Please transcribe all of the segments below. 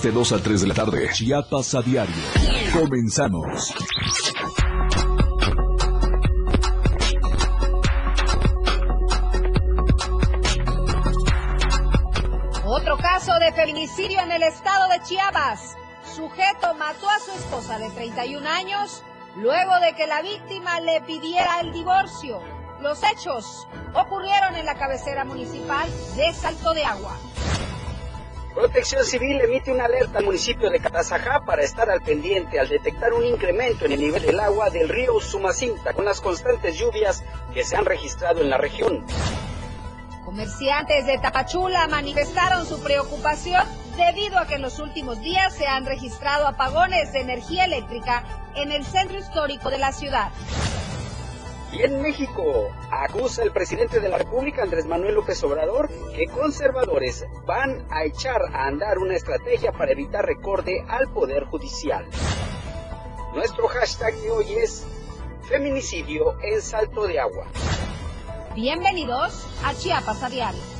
De 2 a 3 de la tarde, Chiapas a diario. Comenzamos. Otro caso de feminicidio en el estado de Chiapas. Sujeto mató a su esposa de 31 años luego de que la víctima le pidiera el divorcio. Los hechos ocurrieron en la cabecera municipal de Salto de Agua. Protección Civil emite una alerta al municipio de Catazajá para estar al pendiente al detectar un incremento en el nivel del agua del río Sumacinta con las constantes lluvias que se han registrado en la región. Comerciantes de Tapachula manifestaron su preocupación debido a que en los últimos días se han registrado apagones de energía eléctrica en el centro histórico de la ciudad. Y en México acusa el presidente de la República, Andrés Manuel López Obrador, que conservadores van a echar a andar una estrategia para evitar recorte al Poder Judicial. Nuestro hashtag de hoy es feminicidio en salto de agua. Bienvenidos a Chiapas a Diario.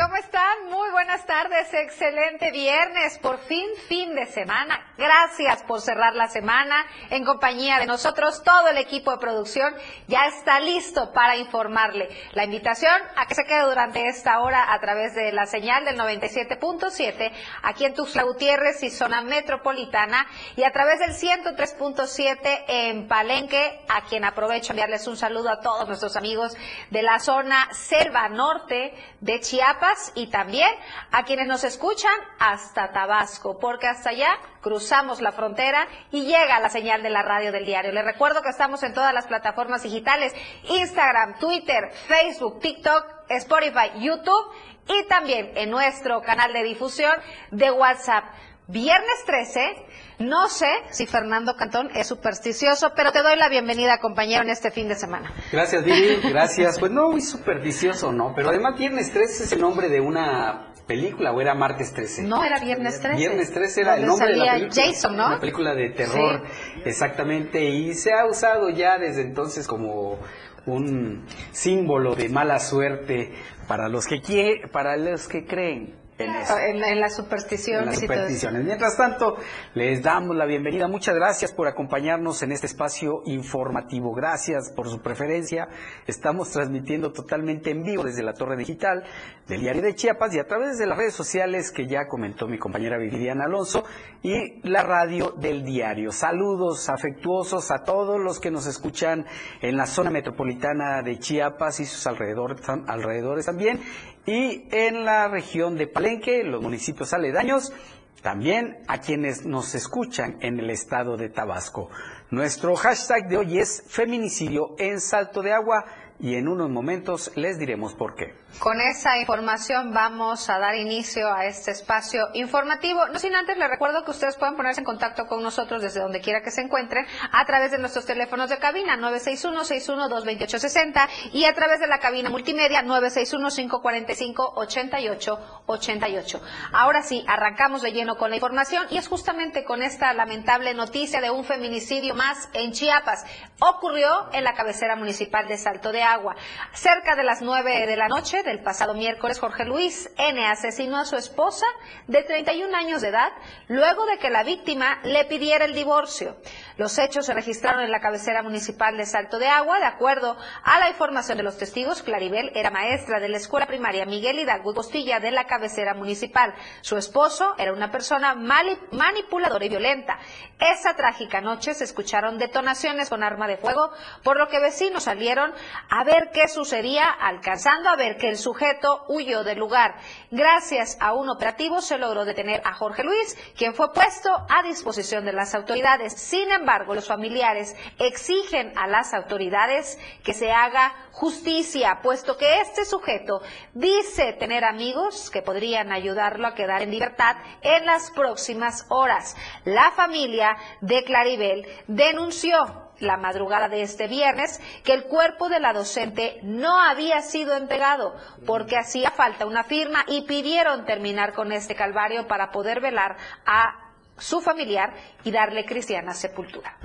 ¿Cómo están? Muy buenas tardes, excelente viernes, por fin fin de semana. Gracias por cerrar la semana en compañía de nosotros. Todo el equipo de producción ya está listo para informarle. La invitación a que se quede durante esta hora a través de la señal del 97.7 aquí en Tuxtla Gutiérrez y zona metropolitana y a través del 103.7 en Palenque, a quien aprovecho enviarles un saludo a todos nuestros amigos de la zona Selva Norte de Chiapas y también a quienes nos escuchan hasta Tabasco, porque hasta allá cruzamos la frontera y llega la señal de la radio del diario. Les recuerdo que estamos en todas las plataformas digitales, Instagram, Twitter, Facebook, TikTok, Spotify, YouTube y también en nuestro canal de difusión de WhatsApp. Viernes 13 no sé si Fernando Cantón es supersticioso, pero te doy la bienvenida, compañero, en este fin de semana. Gracias, Vivi, gracias. Pues no muy supersticioso, no, pero además Viernes 13 es el nombre de una película, o era Martes 13. No, era Viernes 13. Viernes 13 era el nombre de la película. Jason, ¿no? Una película de terror, exactamente, y se ha usado ya desde entonces como un símbolo de mala suerte para los que quieren, para los que creen en, en, las supersticiones. supersticiones. Mientras tanto, les damos la bienvenida. Muchas gracias por acompañarnos en este espacio informativo. Gracias por su preferencia. Estamos transmitiendo totalmente en vivo desde la Torre Digital del Diario de Chiapas y a través de las redes sociales que ya comentó mi compañera Viviana Alonso y la radio del diario. Saludos afectuosos a todos los que nos escuchan en la zona metropolitana de Chiapas y sus alrededores, alrededores también y en la región de Palenque, los municipios aledaños, también a quienes nos escuchan en el estado de Tabasco. Nuestro hashtag de hoy es feminicidio en Salto de Agua y en unos momentos les diremos por qué. Con esa información vamos a dar inicio a este espacio informativo. No sin antes les recuerdo que ustedes pueden ponerse en contacto con nosotros desde donde quiera que se encuentren a través de nuestros teléfonos de cabina 961-61-228-60 y a través de la cabina multimedia 961-545-8888. Ahora sí, arrancamos de lleno con la información y es justamente con esta lamentable noticia de un feminicidio más en Chiapas. Ocurrió en la cabecera municipal de Salto de Agua. Cerca de las 9 de la noche del pasado miércoles, Jorge Luis N. asesinó a su esposa de 31 años de edad luego de que la víctima le pidiera el divorcio. Los hechos se registraron en la cabecera municipal de Salto de Agua. De acuerdo a la información de los testigos, Claribel era maestra de la escuela primaria Miguel Hidalgo Costilla de la cabecera municipal. Su esposo era una persona manipuladora y violenta. Esa trágica noche se escucharon detonaciones con arma de fuego, por lo que vecinos salieron a ver qué sucedía, alcanzando a ver el sujeto huyó del lugar. Gracias a un operativo se logró detener a Jorge Luis, quien fue puesto a disposición de las autoridades. Sin embargo, los familiares exigen a las autoridades que se haga justicia, puesto que este sujeto dice tener amigos que podrían ayudarlo a quedar en libertad en las próximas horas. La familia de Claribel denunció la madrugada de este viernes que el cuerpo de la docente no había sido entregado porque hacía falta una firma y pidieron terminar con este calvario para poder velar a su familiar y darle cristiana sepultura.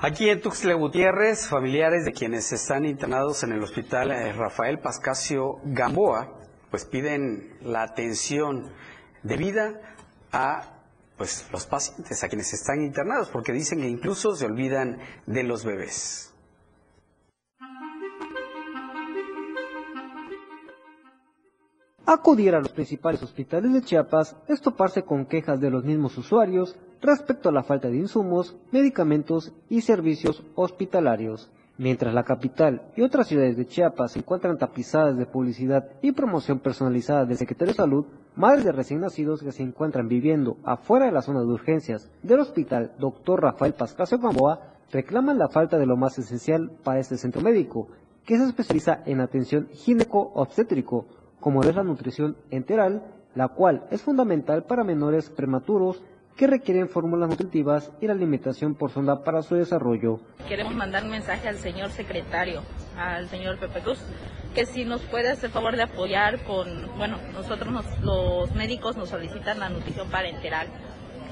Aquí en Tuxtla Gutiérrez, familiares de quienes están internados en el hospital eh, Rafael Pascasio Gamboa, pues piden la atención debida a pues los pacientes, a quienes están internados, porque dicen que incluso se olvidan de los bebés. Acudir a los principales hospitales de Chiapas es toparse con quejas de los mismos usuarios respecto a la falta de insumos, medicamentos y servicios hospitalarios. Mientras la capital y otras ciudades de Chiapas se encuentran tapizadas de publicidad y promoción personalizada del Secretario de Salud, madres de recién nacidos que se encuentran viviendo afuera de la zona de urgencias del Hospital Dr. Rafael Pascasio Gamboa reclaman la falta de lo más esencial para este centro médico, que se especializa en atención gineco-obstétrico, como es la nutrición enteral, la cual es fundamental para menores prematuros que requieren fórmulas nutritivas y la alimentación por sonda para su desarrollo. Queremos mandar un mensaje al señor secretario, al señor Pepe Cruz, que si nos puede hacer favor de apoyar con, bueno, nosotros los médicos nos solicitan la nutrición parenteral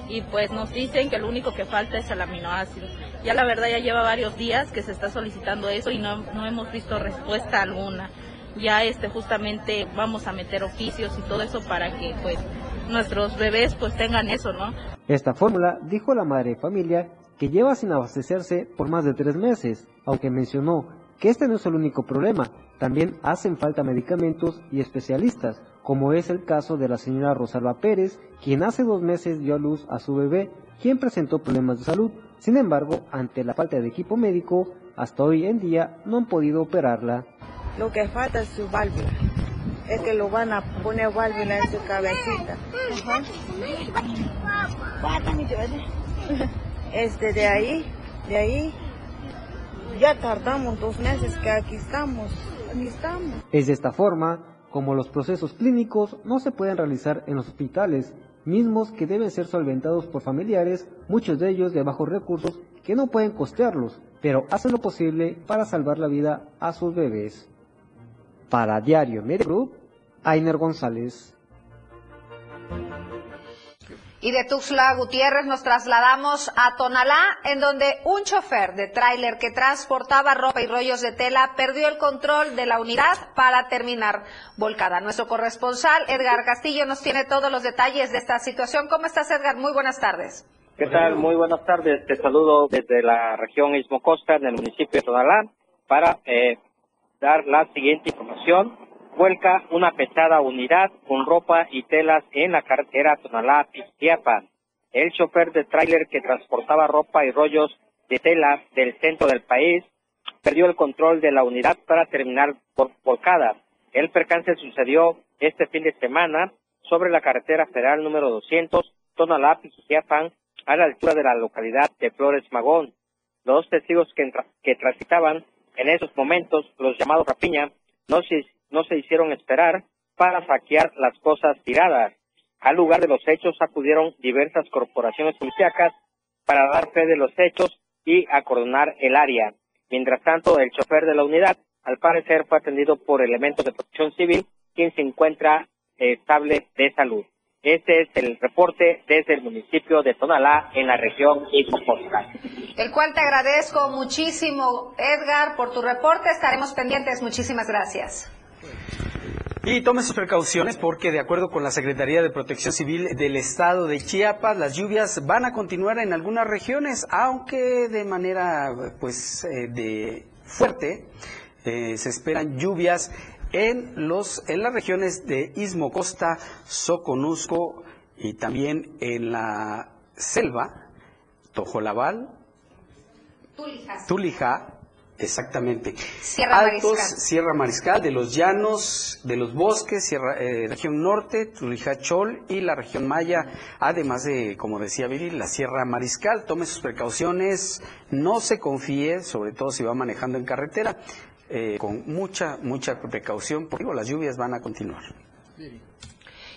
y pues nos dicen que lo único que falta es el aminoácido. Ya la verdad ya lleva varios días que se está solicitando eso y no, no hemos visto respuesta alguna ya este justamente vamos a meter oficios y todo eso para que pues nuestros bebés pues tengan eso, ¿no? Esta fórmula, dijo la madre de familia, que lleva sin abastecerse por más de tres meses, aunque mencionó que este no es el único problema, también hacen falta medicamentos y especialistas, como es el caso de la señora Rosalba Pérez, quien hace dos meses dio a luz a su bebé, quien presentó problemas de salud. Sin embargo, ante la falta de equipo médico, hasta hoy en día no han podido operarla. Lo que falta es su válvula. Es que lo van a poner válvula en su cabecita. Este, de ahí, de ahí, ya tardamos dos meses que aquí estamos. Aquí estamos. Es de esta forma como los procesos clínicos no se pueden realizar en los hospitales, mismos que deben ser solventados por familiares, muchos de ellos de bajos recursos que no pueden costearlos, pero hacen lo posible para salvar la vida a sus bebés. Para Diario Media Group, Ainer González. Y de Tuxtla Gutiérrez nos trasladamos a Tonalá, en donde un chofer de tráiler que transportaba ropa y rollos de tela perdió el control de la unidad para terminar volcada. Nuestro corresponsal Edgar Castillo nos tiene todos los detalles de esta situación. ¿Cómo estás, Edgar? Muy buenas tardes. ¿Qué tal? Muy buenas tardes. Te saludo desde la región Istmo Costa, en el municipio de Tonalá, para eh, dar la siguiente información. Vuelca una pesada unidad con ropa y telas en la carretera Tonalá-Pistiapan. El chofer de tráiler que transportaba ropa y rollos de tela del centro del país perdió el control de la unidad para terminar por volcada. El percance sucedió este fin de semana sobre la carretera federal número 200, Tonalá-Pistiapan, a la altura de la localidad de Flores Magón. Los testigos que transitaban en esos momentos, los llamados rapiña no se, no se hicieron esperar para saquear las cosas tiradas. Al lugar de los hechos acudieron diversas corporaciones policíacas para dar fe de los hechos y acordonar el área. Mientras tanto, el chofer de la unidad, al parecer, fue atendido por elementos de protección civil, quien se encuentra estable de salud. Este es el reporte desde el municipio de Tonalá, en la región Ico-Postal. El cual te agradezco muchísimo, Edgar, por tu reporte. Estaremos pendientes. Muchísimas gracias. Y tome sus precauciones porque de acuerdo con la Secretaría de Protección Civil del Estado de Chiapas, las lluvias van a continuar en algunas regiones, aunque de manera pues eh, de fuerte. Eh, se esperan lluvias en, los, en las regiones de Istmo Costa, Soconusco y también en la selva, Tojolabal, Tulija, exactamente. Sierra Altos, Mariscal. Sierra Mariscal, de los llanos, de los bosques, Sierra, eh, región norte, Tulija Chol y la región Maya, además de, como decía Viri, la Sierra Mariscal. Tome sus precauciones, no se confíe, sobre todo si va manejando en carretera eh, con mucha, mucha precaución, porque digo, las lluvias van a continuar.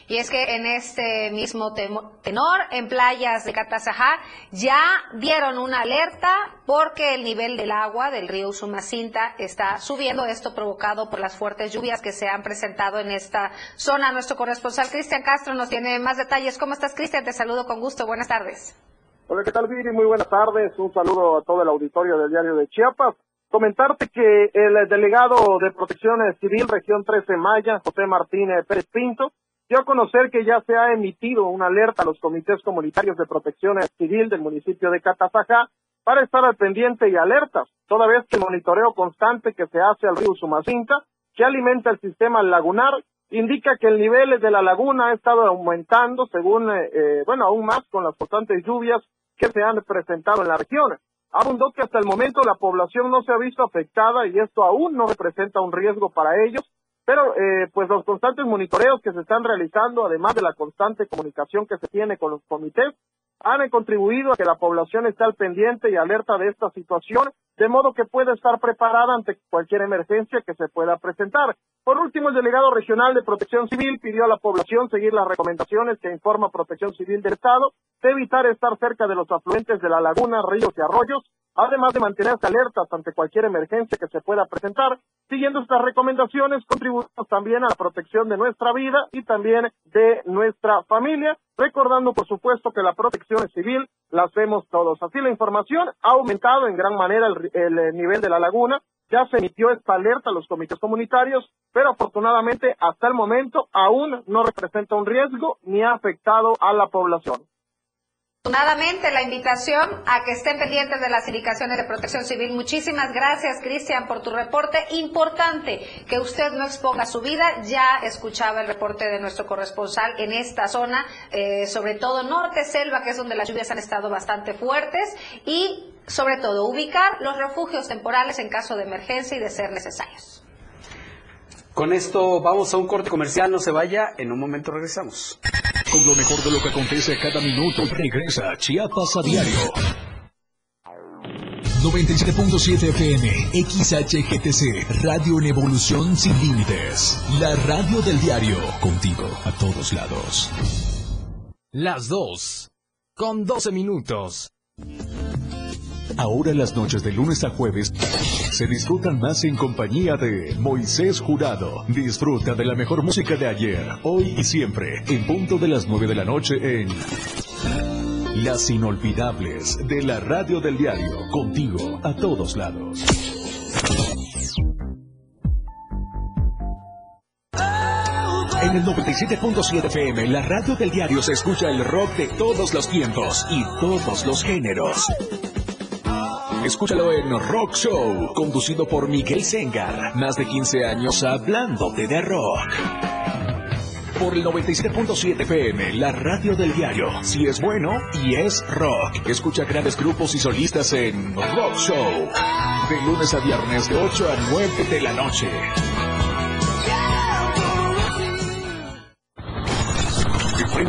Y es que en este mismo tenor, en playas de Catazajá, ya dieron una alerta porque el nivel del agua del río Usumacinta está subiendo. Esto provocado por las fuertes lluvias que se han presentado en esta zona. Nuestro corresponsal Cristian Castro nos tiene más detalles. ¿Cómo estás, Cristian? Te saludo con gusto. Buenas tardes. Hola, ¿qué tal, Viri? Muy buenas tardes. Un saludo a todo el auditorio del diario de Chiapas. Comentarte que el delegado de Protección Civil, región 13 Maya, José Martínez Pérez Pinto, dio a conocer que ya se ha emitido una alerta a los comités comunitarios de protección civil del municipio de Catazajá para estar al pendiente y alertas, toda vez que el monitoreo constante que se hace al río Sumacinta, que alimenta el sistema lagunar, indica que el nivel de la laguna ha estado aumentando según, eh, eh, bueno, aún más con las constantes lluvias que se han presentado en la región. Abundó que hasta el momento la población no se ha visto afectada y esto aún no representa un riesgo para ellos, pero eh, pues los constantes monitoreos que se están realizando, además de la constante comunicación que se tiene con los comités, han contribuido a que la población esté al pendiente y alerta de esta situación, de modo que pueda estar preparada ante cualquier emergencia que se pueda presentar. Por último, el delegado regional de Protección Civil pidió a la población seguir las recomendaciones que informa Protección Civil del Estado de evitar estar cerca de los afluentes de la laguna, ríos y arroyos, además de mantenerse alertas ante cualquier emergencia que se pueda presentar. Siguiendo estas recomendaciones, contribuimos también a la protección de nuestra vida y también de nuestra familia, recordando, por supuesto, que la protección civil la hacemos todos. Así la información ha aumentado en gran manera el, el eh, nivel de la laguna, ya se emitió esta alerta a los comités comunitarios, pero afortunadamente hasta el momento aún no representa un riesgo ni ha afectado a la población. Afortunadamente, la invitación a que estén pendientes de las indicaciones de protección civil. Muchísimas gracias, Cristian, por tu reporte. Importante que usted no exponga su vida. Ya escuchaba el reporte de nuestro corresponsal en esta zona, eh, sobre todo norte, selva, que es donde las lluvias han estado bastante fuertes. Y, sobre todo, ubicar los refugios temporales en caso de emergencia y de ser necesarios. Con esto vamos a un corte comercial, no se vaya, en un momento regresamos. Con lo mejor de lo que acontece cada minuto, regresa Chiapas a diario. 97.7 FM, XHGTC, Radio en Evolución Sin Límites. La radio del diario, contigo a todos lados. Las dos, con 12 minutos. Ahora las noches de lunes a jueves se disfrutan más en compañía de Moisés Jurado. Disfruta de la mejor música de ayer, hoy y siempre, en punto de las 9 de la noche en Las Inolvidables de la Radio del Diario, contigo a todos lados. En el 97.7 FM, la radio del diario se escucha el rock de todos los tiempos y todos los géneros. Escúchalo en Rock Show, conducido por Miguel Sengar. Más de 15 años hablándote de rock. Por el 97.7 FM, la radio del diario. Si es bueno y es rock. Escucha grandes grupos y solistas en Rock Show. De lunes a viernes de 8 a 9 de la noche.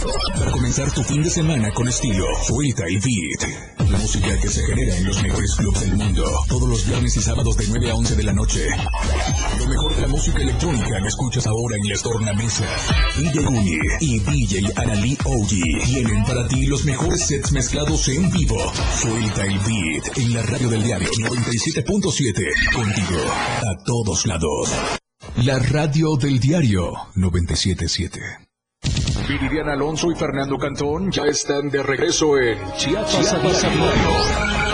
Para comenzar tu fin de semana con estilo, suelta el beat. La música que se genera en los mejores clubs del mundo. Todos los viernes y sábados de 9 a 11 de la noche. Lo mejor de la música electrónica que escuchas ahora en las tornamesas. DJ Guni y DJ Anali Oji tienen para ti los mejores sets mezclados en vivo. Suelta el beat en la radio del diario 97.7. Contigo a todos lados. La radio del diario 977. Viridiana Alonso y Fernando Cantón ya están de regreso en Chiapas, a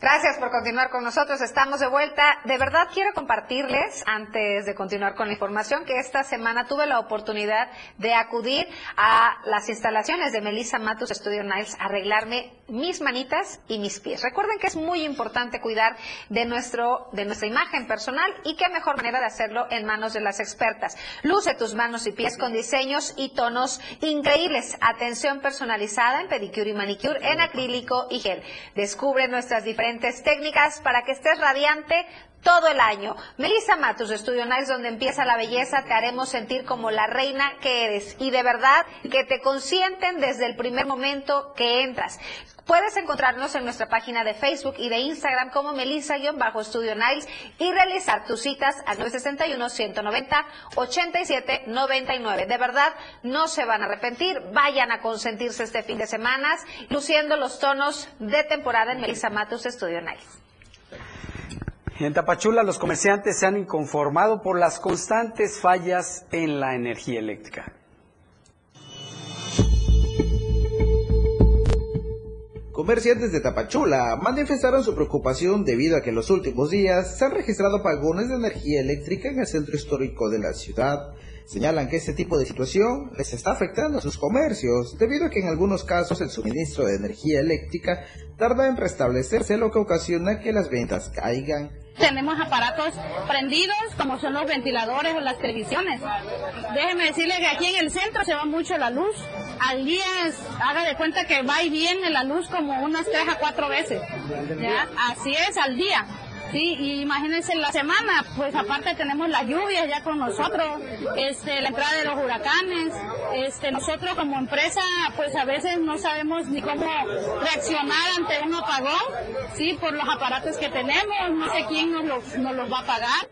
Gracias por continuar con nosotros. Estamos de vuelta. De verdad quiero compartirles, antes de continuar con la información, que esta semana tuve la oportunidad de acudir a las instalaciones de Melissa Matus Studio Niles a arreglarme mis manitas y mis pies. Recuerden que es muy importante cuidar de, nuestro, de nuestra imagen personal y qué mejor manera de hacerlo en manos de las expertas. Luce tus manos y pies con diseños y tonos increíbles. Atención personalizada en pedicure y manicure en acrílico y gel. Descubre nuestras diferentes técnicas para que estés radiante todo el año. Melissa Matus, Estudio Nice, donde empieza la belleza, te haremos sentir como la reina que eres y de verdad que te consienten desde el primer momento que entras. Puedes encontrarnos en nuestra página de Facebook y de Instagram como Melissa-Estudio Niles y realizar tus citas al 961-190-8799. De verdad, no se van a arrepentir. Vayan a consentirse este fin de semana luciendo los tonos de temporada en Melissa Matus Estudio Niles. En Tapachula los comerciantes se han inconformado por las constantes fallas en la energía eléctrica. Comerciantes de Tapachula manifestaron su preocupación debido a que en los últimos días se han registrado apagones de energía eléctrica en el centro histórico de la ciudad. Señalan que este tipo de situación les está afectando a sus comercios, debido a que en algunos casos el suministro de energía eléctrica tarda en restablecerse, lo que ocasiona que las ventas caigan. Tenemos aparatos prendidos, como son los ventiladores o las televisiones. Déjeme decirle que aquí en el centro se va mucho la luz. Al día, haga de cuenta que va y viene la luz como unas tres a cuatro veces. Así es, al día. Sí, y imagínense la semana, pues aparte tenemos las lluvias ya con nosotros, este, la entrada de los huracanes, este, nosotros como empresa, pues a veces no sabemos ni cómo reaccionar ante un apagón, sí, por los aparatos que tenemos, no sé quién nos los, va a pagar.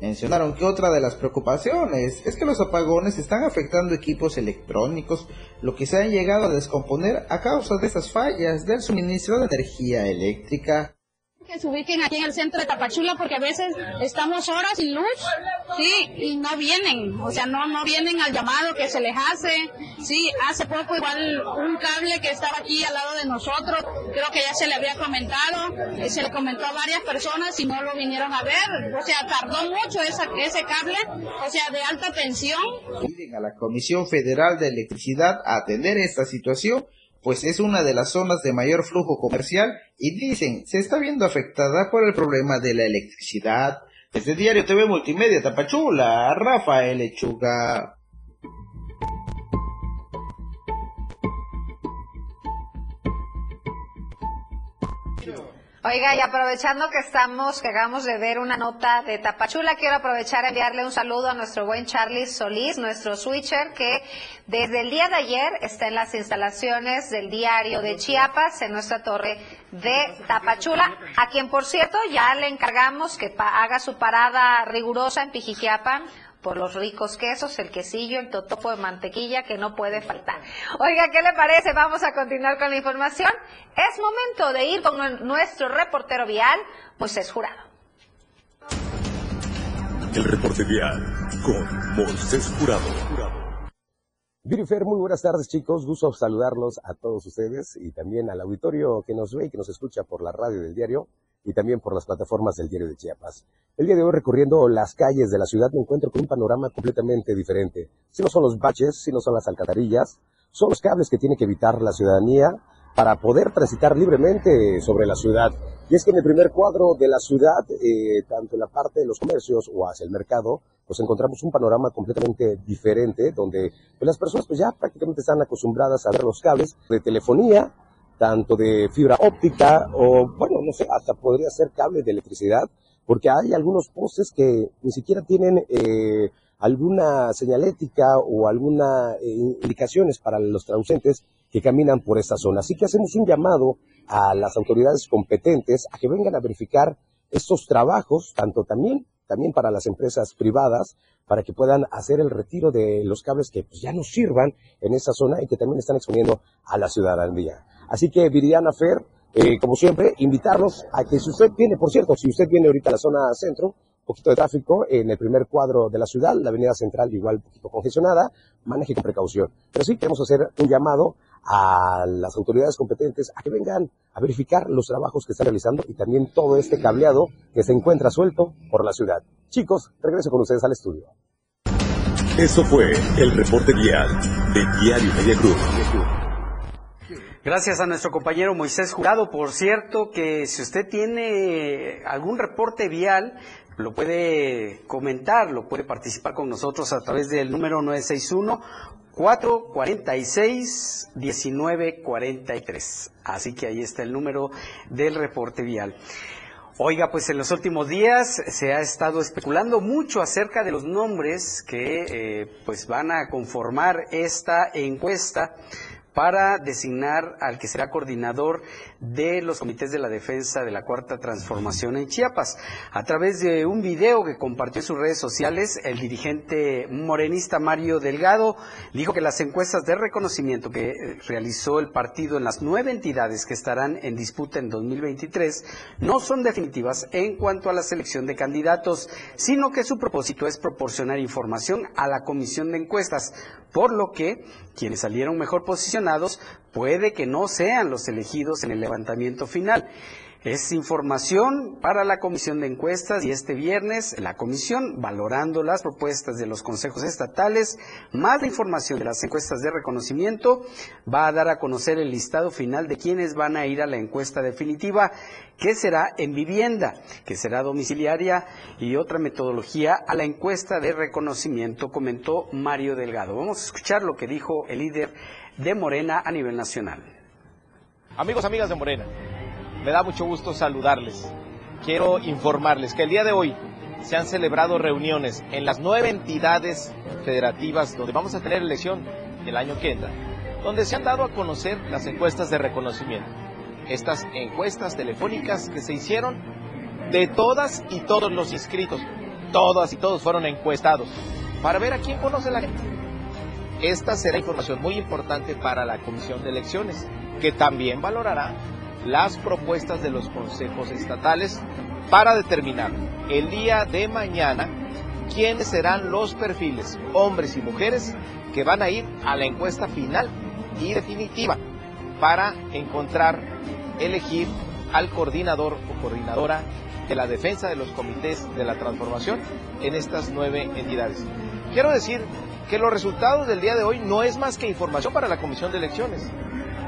Mencionaron que otra de las preocupaciones es que los apagones están afectando equipos electrónicos, lo que se han llegado a descomponer a causa de estas fallas del suministro de energía eléctrica que se ubiquen aquí en el centro de Tapachula porque a veces estamos horas sin luz, sí, y no vienen, o sea, no, no vienen al llamado que se les hace, sí, hace poco igual un cable que estaba aquí al lado de nosotros, creo que ya se le había comentado, eh, se le comentó a varias personas y no lo vinieron a ver, o sea, tardó mucho esa, ese cable, o sea, de alta tensión. Piden a la Comisión Federal de Electricidad a atender esta situación pues es una de las zonas de mayor flujo comercial y dicen se está viendo afectada por el problema de la electricidad. Desde Diario TV Multimedia Tapachula, Rafael Lechuga. Oiga, y aprovechando que estamos, que acabamos de ver una nota de Tapachula, quiero aprovechar a enviarle un saludo a nuestro buen Charlie Solís, nuestro switcher, que desde el día de ayer está en las instalaciones del diario de Chiapas, en nuestra torre de Tapachula, a quien por cierto ya le encargamos que haga su parada rigurosa en Pijijiapan por los ricos quesos, el quesillo, el totopo de mantequilla que no puede faltar. Oiga, ¿qué le parece? Vamos a continuar con la información. Es momento de ir con nuestro reportero vial, Moisés Jurado. El reporte vial con Moisés Jurado. Virifer, muy buenas tardes chicos, gusto saludarlos a todos ustedes y también al auditorio que nos ve y que nos escucha por la radio del diario y también por las plataformas del diario de Chiapas. El día de hoy recorriendo las calles de la ciudad me encuentro con un panorama completamente diferente. Si no son los baches, si no son las alcantarillas, son los cables que tiene que evitar la ciudadanía para poder transitar libremente sobre la ciudad. Y es que en el primer cuadro de la ciudad, eh, tanto en la parte de los comercios o hacia el mercado, pues encontramos un panorama completamente diferente, donde pues, las personas pues ya prácticamente están acostumbradas a ver los cables de telefonía, tanto de fibra óptica o, bueno, no sé, hasta podría ser cable de electricidad, porque hay algunos postes que ni siquiera tienen eh, alguna señalética o alguna eh, indicaciones para los traducentes que caminan por esa zona. Así que hacemos un llamado a las autoridades competentes a que vengan a verificar estos trabajos, tanto también, también para las empresas privadas, para que puedan hacer el retiro de los cables que pues, ya no sirvan en esa zona y que también están exponiendo a la ciudadanía. Así que Viridiana Fer, eh, como siempre, invitarlos a que si usted viene, por cierto, si usted viene ahorita a la zona centro, poquito de tráfico en el primer cuadro de la ciudad, la avenida central igual un poquito congestionada, maneje con precaución. Pero sí queremos hacer un llamado a las autoridades competentes a que vengan a verificar los trabajos que están realizando y también todo este cableado que se encuentra suelto por la ciudad. Chicos, regreso con ustedes al estudio. Eso fue el reporte vial de Diario Media Group. Gracias a nuestro compañero Moisés Jurado. Por cierto, que si usted tiene algún reporte vial, lo puede comentar, lo puede participar con nosotros a través del número 961 446 1943. Así que ahí está el número del reporte vial. Oiga, pues en los últimos días se ha estado especulando mucho acerca de los nombres que eh, pues van a conformar esta encuesta para designar al que será coordinador de los comités de la defensa de la cuarta transformación en Chiapas. A través de un video que compartió en sus redes sociales, el dirigente morenista Mario Delgado dijo que las encuestas de reconocimiento que realizó el partido en las nueve entidades que estarán en disputa en 2023 no son definitivas en cuanto a la selección de candidatos, sino que su propósito es proporcionar información a la comisión de encuestas, por lo que quienes salieron mejor posicionados puede que no sean los elegidos en el levantamiento final. Es información para la comisión de encuestas y este viernes la comisión, valorando las propuestas de los consejos estatales, más la información de las encuestas de reconocimiento, va a dar a conocer el listado final de quienes van a ir a la encuesta definitiva, que será en vivienda, que será domiciliaria y otra metodología a la encuesta de reconocimiento, comentó Mario Delgado. Vamos a escuchar lo que dijo el líder de Morena a nivel nacional. Amigos, amigas de Morena, me da mucho gusto saludarles. Quiero informarles que el día de hoy se han celebrado reuniones en las nueve entidades federativas donde vamos a tener elección el año que entra, donde se han dado a conocer las encuestas de reconocimiento. Estas encuestas telefónicas que se hicieron de todas y todos los inscritos, todas y todos fueron encuestados para ver a quién conoce la gente. Esta será información muy importante para la Comisión de Elecciones, que también valorará las propuestas de los consejos estatales para determinar el día de mañana quiénes serán los perfiles, hombres y mujeres, que van a ir a la encuesta final y definitiva para encontrar, elegir al coordinador o coordinadora de la defensa de los comités de la transformación en estas nueve entidades. Quiero decir que los resultados del día de hoy no es más que información para la Comisión de Elecciones.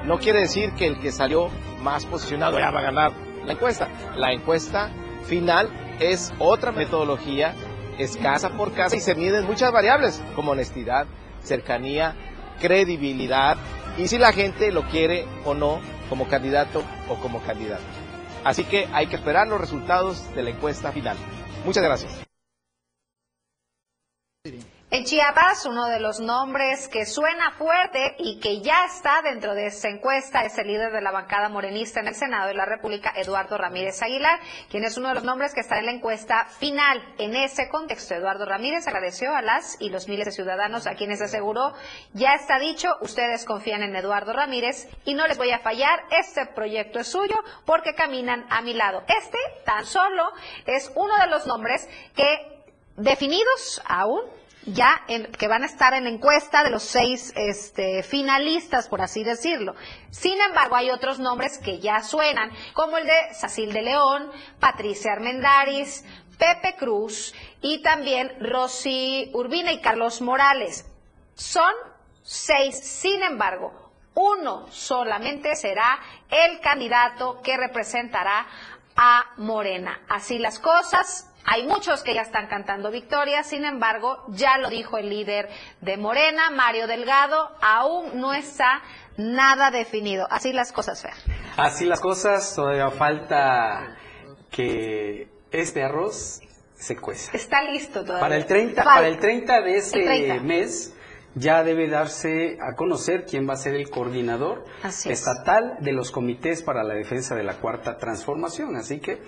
No quiere decir que el que salió más posicionado ya va a ganar la encuesta. La encuesta final es otra metodología, es casa por casa y se miden muchas variables como honestidad, cercanía, credibilidad y si la gente lo quiere o no como candidato o como candidata. Así que hay que esperar los resultados de la encuesta final. Muchas gracias. En Chiapas, uno de los nombres que suena fuerte y que ya está dentro de esta encuesta es el líder de la bancada morenista en el Senado de la República, Eduardo Ramírez Aguilar, quien es uno de los nombres que está en la encuesta final. En ese contexto, Eduardo Ramírez agradeció a las y los miles de ciudadanos a quienes aseguró, ya está dicho, ustedes confían en Eduardo Ramírez y no les voy a fallar, este proyecto es suyo porque caminan a mi lado. Este tan solo es uno de los nombres que definidos aún ya que van a estar en la encuesta de los seis este, finalistas, por así decirlo. Sin embargo, hay otros nombres que ya suenan, como el de Sacil de León, Patricia Armendaris, Pepe Cruz y también Rosy Urbina y Carlos Morales. Son seis, sin embargo, uno solamente será el candidato que representará a Morena. Así las cosas, Hay muchos que ya están cantando victoria, sin embargo, ya lo dijo el líder de Morena, Mario Delgado, aún no está nada definido. Así las cosas, Fer. Así las cosas, todavía falta que este arroz se cueza. Está listo todavía. Para el 30, para el 30 de este mes ya debe darse a conocer quién va a ser el coordinador estatal de los comités para la defensa de la cuarta transformación. Así que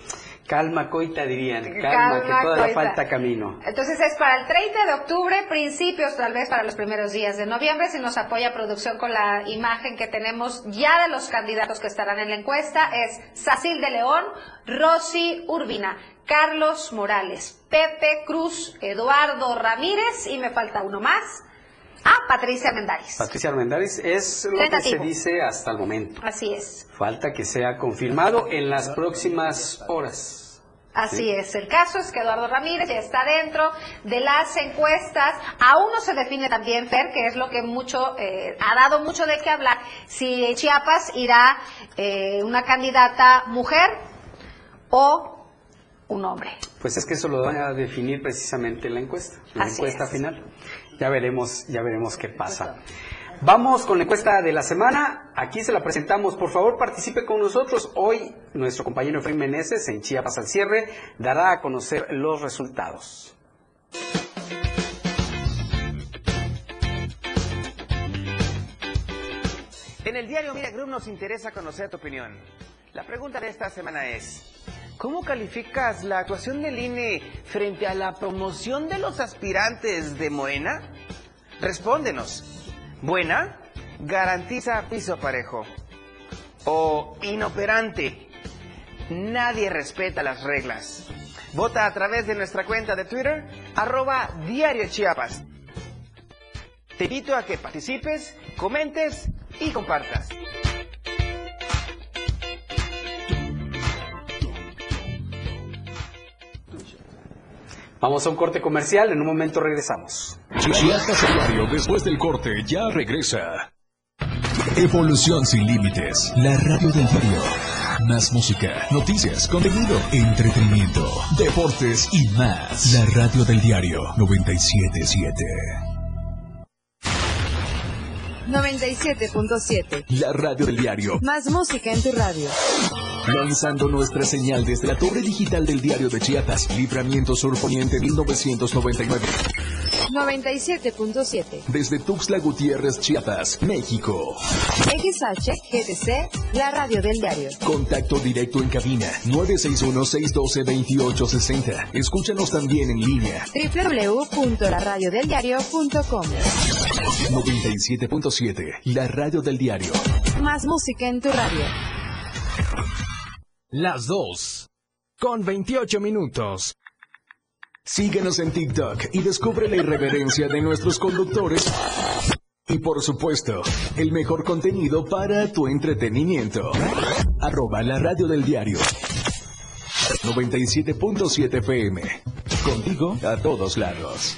calma, coita, dirían, calma, que todavía falta camino. Entonces es para el 30 de octubre, principios tal vez para los primeros días de noviembre, si nos apoya producción con la imagen que tenemos ya de los candidatos que estarán en la encuesta, es Sacil de León, Rosy Urbina, Carlos Morales, Pepe Cruz, Eduardo Ramírez y me falta uno más. Ah, Patricia Mendaris. Patricia Mendaris es lo que se dice hasta el momento. Así es. Falta que sea confirmado en las próximas horas. Así es. El caso es que Eduardo Ramírez ya está dentro de las encuestas. Aún no se define también, Fer, que es lo que mucho eh, ha dado mucho de qué hablar. Si Chiapas irá eh, una candidata mujer o un hombre. Pues es que eso lo van a definir precisamente en la encuesta, en la encuesta final. Ya veremos, ya veremos qué pasa. Vamos con la encuesta de la semana. Aquí se la presentamos. Por favor, participe con nosotros. Hoy nuestro compañero Efraín Meneses en Chiapas al cierre dará a conocer los resultados. En el diario Mira Group nos interesa conocer tu opinión. La pregunta de esta semana es, ¿cómo calificas la actuación del INE frente a la promoción de los aspirantes de Morena? Respóndenos. ¿Buena? Garantiza piso parejo. ¿O inoperante? Nadie respeta las reglas. Vota a través de nuestra cuenta de Twitter, arroba Diario Chiapas. Te invito a que participes, comentes y compartas. Vamos a un corte comercial, en un momento regresamos. Chiapas Diario, después del corte, ya regresa. Evolución sin límites, la radio del diario. Más música, noticias, contenido, entretenimiento, deportes y más. La radio del diario 977. 97.7. La radio del diario. Más música en tu radio. Lanzando nuestra señal desde la torre digital del diario de Chiapas, Libramiento Sur Poniente 1999. 97.7. Desde Tuxtla Gutiérrez, Chiapas, México. XH, GTC, la radio del diario. Contacto directo en cabina 961-612-2860. Escúchanos también en línea. www.laradiodeldiario.com 97.7, la radio del diario. Más música en tu radio. Las dos. Con 28 minutos. Síguenos en TikTok y descubre la irreverencia de nuestros conductores. Y por supuesto, el mejor contenido para tu entretenimiento. Arroba la radio del diario. 97.7 FM. Contigo a todos lados.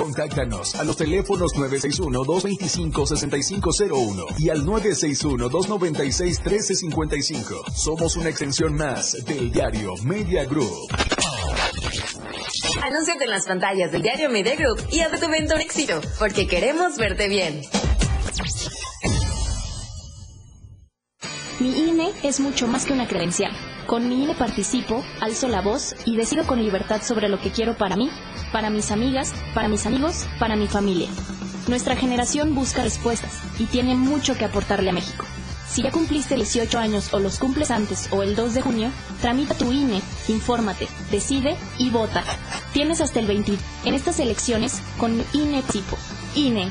Contáctanos a los teléfonos 961-225-6501 y al 961-296-1355. Somos una extensión más del diario Media Group. Anúnciate en las pantallas del diario Media Group y haz de tu evento un éxito, porque queremos verte bien. Mi INE es mucho más que una credencial. Con mi INE participo, alzo la voz y decido con libertad sobre lo que quiero para mí, para mis amigas, para mis amigos, para mi familia. Nuestra generación busca respuestas y tiene mucho que aportarle a México. Si ya cumpliste 18 años o los cumples antes o el 2 de junio, tramita tu INE, infórmate, decide y vota. Tienes hasta el 20 en estas elecciones con INE tipo. INE.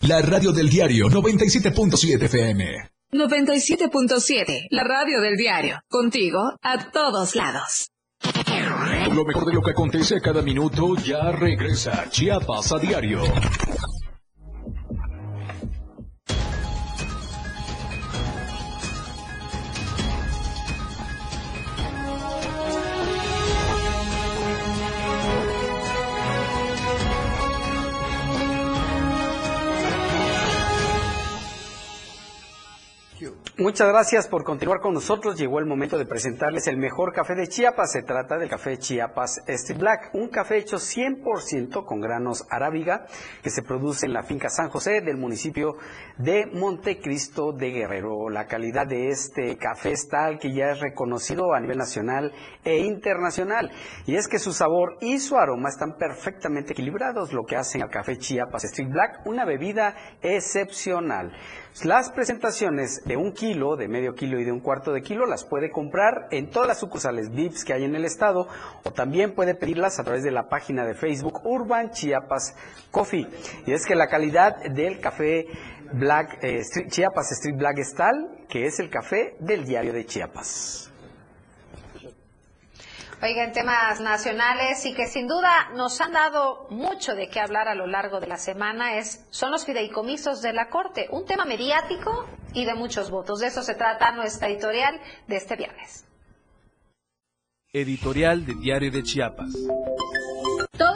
La radio del diario 97.7 FM. 97.7, la radio del diario. Contigo a todos lados. Lo mejor de lo que acontece cada minuto ya regresa Chiapas a diario. Muchas gracias por continuar con nosotros. Llegó el momento de presentarles el mejor café de Chiapas. Se trata del café Chiapas Street Black, un café hecho 100% con granos arábiga que se produce en la finca San José del municipio de Montecristo de Guerrero. La calidad de este café es tal que ya es reconocido a nivel nacional e internacional. Y es que su sabor y su aroma están perfectamente equilibrados, lo que hacen al café Chiapas Street Black una bebida excepcional. Las presentaciones de un kilo, de medio kilo y de un cuarto de kilo las puede comprar en todas las sucursales VIPs que hay en el estado o también puede pedirlas a través de la página de Facebook Urban Chiapas Coffee. Y es que la calidad del café Black, eh, Chiapas Street Black es tal que es el café del diario de Chiapas. Oiga, en temas nacionales y que sin duda nos han dado mucho de qué hablar a lo largo de la semana es son los fideicomisos de la Corte, un tema mediático y de muchos votos. De eso se trata nuestra editorial de este viernes. Editorial de Diario de Chiapas.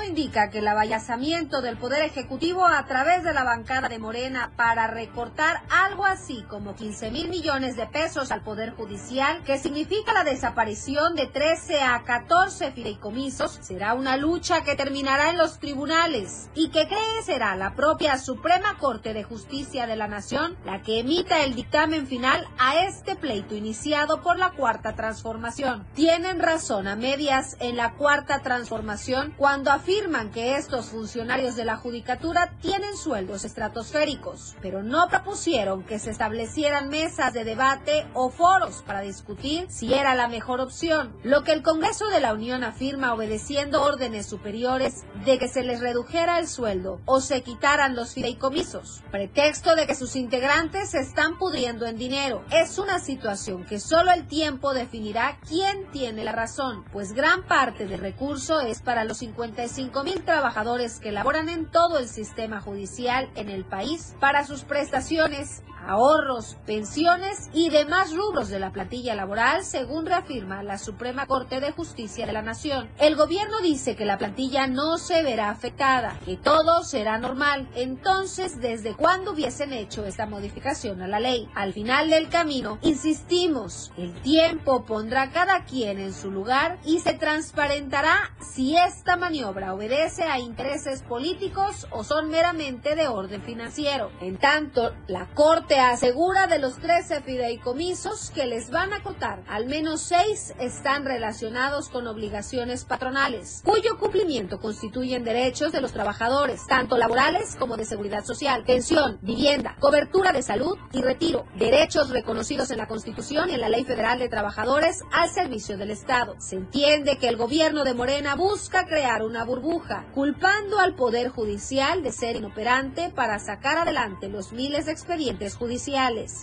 Indica que el avallazamiento del Poder Ejecutivo a través de la bancada de Morena para recortar algo así como 15 mil millones de pesos al Poder Judicial, que significa la desaparición de 13 a 14 fideicomisos, será una lucha que terminará en los tribunales y que cree será la propia Suprema Corte de Justicia de la Nación la que emita el dictamen final a este pleito iniciado por la Cuarta Transformación. Tienen razón a medias en la Cuarta Transformación cuando afirman que estos funcionarios de la Judicatura tienen sueldos estratosféricos, pero no propusieron que se establecieran mesas de debate o foros para discutir si era la mejor opción, lo que el Congreso de la Unión afirma obedeciendo órdenes superiores de que se les redujera el sueldo o se quitaran los fideicomisos, pretexto de que sus integrantes se están pudriendo en dinero. Es una situación que solo el tiempo definirá quién tiene la razón, pues gran parte del recurso es para los 55 mil trabajadores que laboran en todo el sistema judicial en el país para sus prestaciones ahorros, pensiones y demás rubros de la plantilla laboral, según reafirma la Suprema Corte de Justicia de la Nación. El gobierno dice que la plantilla no se verá afectada, que todo será normal. Entonces, ¿desde cuándo hubiesen hecho esta modificación a la ley? Al final del camino, insistimos, el tiempo pondrá cada quien en su lugar y se transparentará si esta maniobra obedece a intereses políticos o son meramente de orden financiero. En tanto, la Corte asegura de los 13 fideicomisos que les van a acotar, al menos 6 están relacionados con obligaciones patronales, cuyo cumplimiento constituyen derechos de los trabajadores, tanto laborales como de seguridad social, pensión, vivienda, cobertura de salud y retiro, derechos reconocidos en la Constitución y en la Ley Federal de Trabajadores al servicio del Estado. Se entiende que el gobierno de Morena busca crear una burbuja, culpando al Poder Judicial de ser inoperante para sacar adelante los miles de expedientes.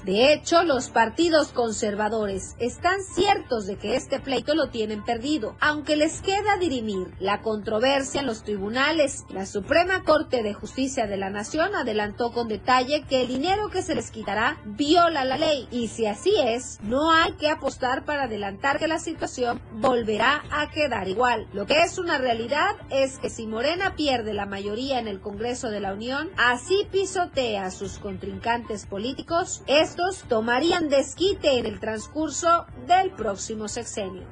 De hecho, los partidos conservadores están ciertos de que este pleito lo tienen perdido, aunque les queda dirimir la controversia en los tribunales. La Suprema Corte de Justicia de la Nación adelantó con detalle que el dinero que se les quitará viola la ley y si así es, no hay que apostar para adelantar que la situación volverá a quedar igual. Lo que es una realidad es que si Morena pierde la mayoría en el Congreso de la Unión, así pisotea a sus contrincantes políticos estos tomarían desquite en el transcurso del próximo sexenio.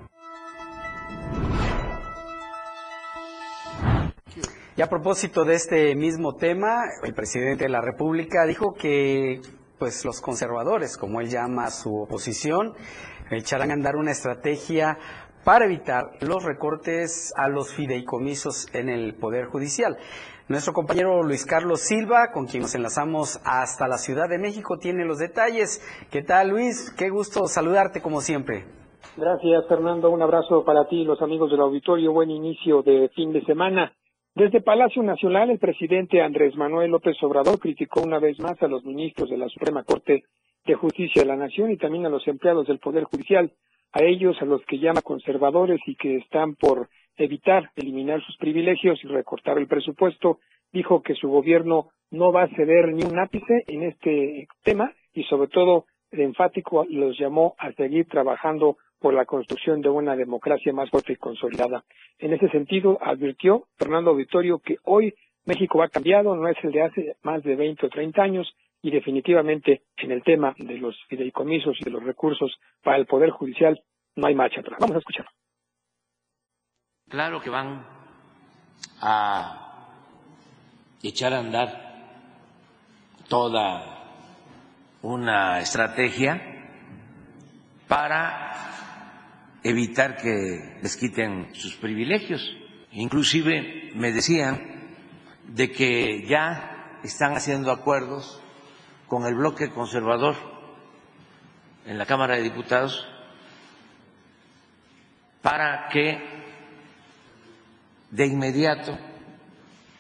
Y a propósito de este mismo tema, el presidente de la República dijo que pues los conservadores, como él llama a su oposición, echarán a andar una estrategia para evitar los recortes a los fideicomisos en el Poder Judicial. Nuestro compañero Luis Carlos Silva, con quien nos enlazamos hasta la Ciudad de México, tiene los detalles. ¿Qué tal, Luis? Qué gusto saludarte como siempre. Gracias, Fernando. Un abrazo para ti y los amigos del auditorio. Buen inicio de fin de semana. Desde Palacio Nacional, el presidente Andrés Manuel López Obrador criticó una vez más a los ministros de la Suprema Corte de Justicia de la Nación y también a los empleados del Poder Judicial a ellos, a los que llama conservadores y que están por evitar eliminar sus privilegios y recortar el presupuesto, dijo que su gobierno no va a ceder ni un ápice en este tema y sobre todo de enfático los llamó a seguir trabajando por la construcción de una democracia más fuerte y consolidada. En ese sentido, advirtió Fernando Auditorio que hoy México ha cambiado, no es el de hace más de 20 o 30 años y definitivamente en el tema de los fideicomisos y de los recursos para el Poder Judicial no hay marcha atrás. Vamos a escuchar. Claro que van a echar a andar toda una estrategia para evitar que les quiten sus privilegios. Inclusive me decían de que ya están haciendo acuerdos con el bloque conservador en la Cámara de Diputados para que de inmediato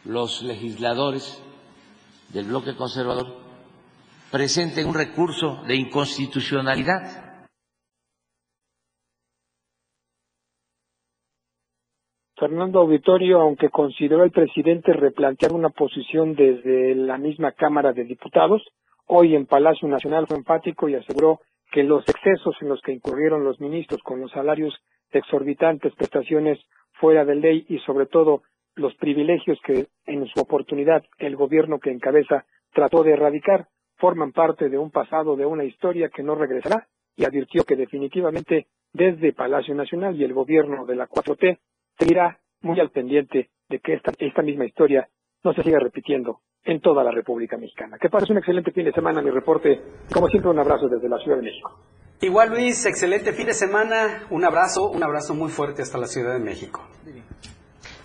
los legisladores del bloque conservador presenten un recurso de inconstitucionalidad. Fernando Auditorio, aunque consideró el presidente replantear una posición desde la misma Cámara de Diputados, hoy en Palacio Nacional fue enfático y aseguró que los excesos en los que incurrieron los ministros con los salarios exorbitantes, prestaciones fuera de ley y sobre todo los privilegios que en su oportunidad el gobierno que encabeza trató de erradicar forman parte de un pasado, de una historia que no regresará y advirtió que definitivamente desde Palacio Nacional y el gobierno de la 4T seguirá muy al pendiente de que esta, esta misma historia no se siga repitiendo en toda la República Mexicana. Que pases un excelente fin de semana, mi reporte. Como siempre, un abrazo desde la Ciudad de México. Igual Luis, excelente fin de semana, un abrazo, un abrazo muy fuerte hasta la Ciudad de México.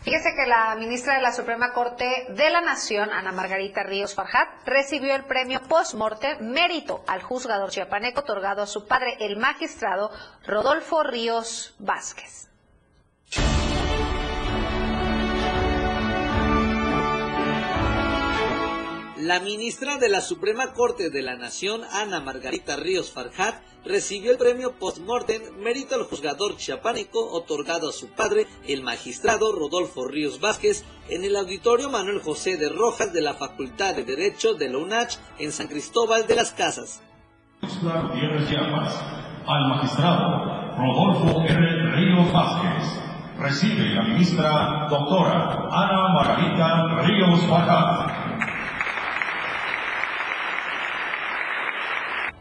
Fíjese que la ministra de la Suprema Corte de la Nación, Ana Margarita Ríos Farjat, recibió el premio post-morte mérito al juzgador chiapaneco otorgado a su padre, el magistrado Rodolfo Ríos Vázquez. La ministra de la Suprema Corte de la Nación, Ana Margarita Ríos Farjat, recibió el premio Postmortem Mérito al Juzgador Chiapánico otorgado a su padre, el magistrado Rodolfo Ríos Vázquez, en el Auditorio Manuel José de Rojas de la Facultad de Derecho de la UNACH en San Cristóbal de las Casas. al magistrado Rodolfo R. Ríos Vázquez recibe la ministra doctora Ana Margarita Ríos Farjat.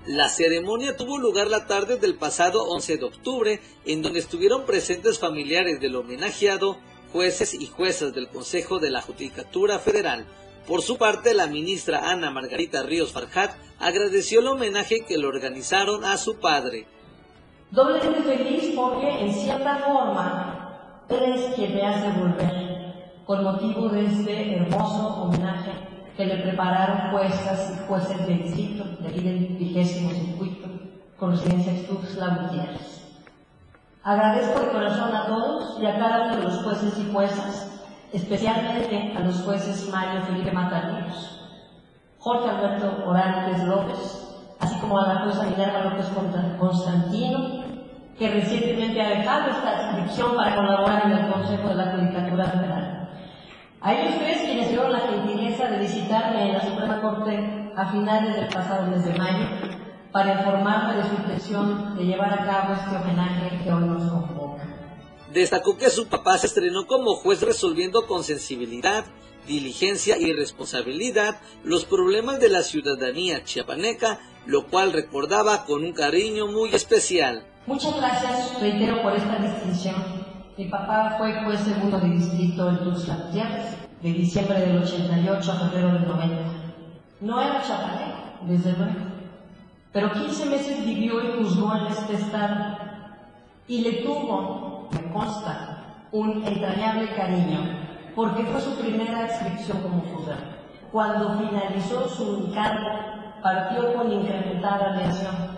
La ceremonia tuvo lugar la tarde del pasado 11 de octubre, en donde estuvieron presentes familiares del homenajeado, jueces y juezas del Consejo de la Judicatura Federal. Por su parte, la ministra Ana Margarita Ríos Farjat agradeció el homenaje que le organizaron a su padre. Doblemente feliz porque, en cierta forma, eres quien me hace volver, con motivo de este hermoso homenaje que le prepararon juezas y jueces del distrito, de aquí del vigésimo circuito, con residencia en Tuxtla Gutiérrez. Agradezco de corazón a todos y a cada uno de los jueces y juezas, especialmente a los jueces Mario Felipe Matarillos, Jorge Alberto Orantes López, así como a la jueza Minerva López Constantino, que recientemente ha dejado esta inscripción para colaborar en el Consejo de la Judicatura Federal. A ellos tres quienes tuvieron la gentileza de visitarme en la Suprema Corte a finales del pasado mes de mayo para informarme de su intención de llevar a cabo este homenaje que hoy nos convoca. Destacó que su papá se estrenó como juez resolviendo con sensibilidad, diligencia y responsabilidad los problemas de la ciudadanía chiapaneca, lo cual recordaba con un cariño muy especial. Muchas gracias, reitero, por esta distinción mi papá fue juez segundo de distrito en Tuxtla de diciembre del 88 a febrero del 90. No era chapaneco, desde luego, pero 15 meses vivió y juzgó en este estado y le tuvo, me consta, un entrañable cariño, porque fue su primera inscripción como juzgado. Cuando finalizó su cargo, partió con incrementada admiración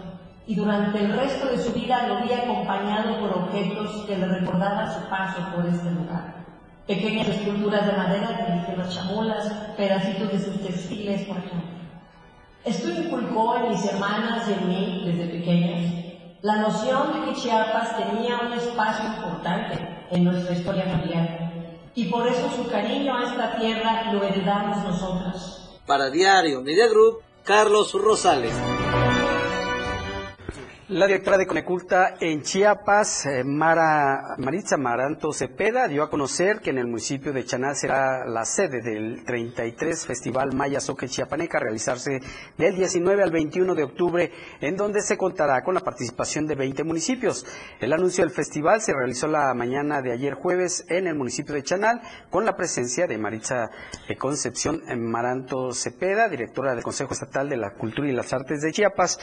y durante el resto de su vida lo vi acompañado por objetos que le recordaban su paso por este lugar. Pequeñas esculturas de madera que las chamulas, pedacitos de sus textiles, por ejemplo. Esto inculcó en mis hermanas y en mí, desde pequeñas, la noción de que Chiapas tenía un espacio importante en nuestra historia familiar y por eso su cariño a esta tierra lo heredamos nosotros. Para Diario Media Group, Carlos Rosales. La directora de Coneculta en Chiapas, eh, Mara, Maritza Maranto Cepeda, dio a conocer que en el municipio de Chanal será la sede del 33 Festival Maya Soque Chiapaneca, realizarse del 19 al 21 de octubre, en donde se contará con la participación de 20 municipios. El anuncio del festival se realizó la mañana de ayer jueves en el municipio de Chanal, con la presencia de Maritza eh, Concepción Maranto Cepeda, directora del Consejo Estatal de la Cultura y las Artes de Chiapas,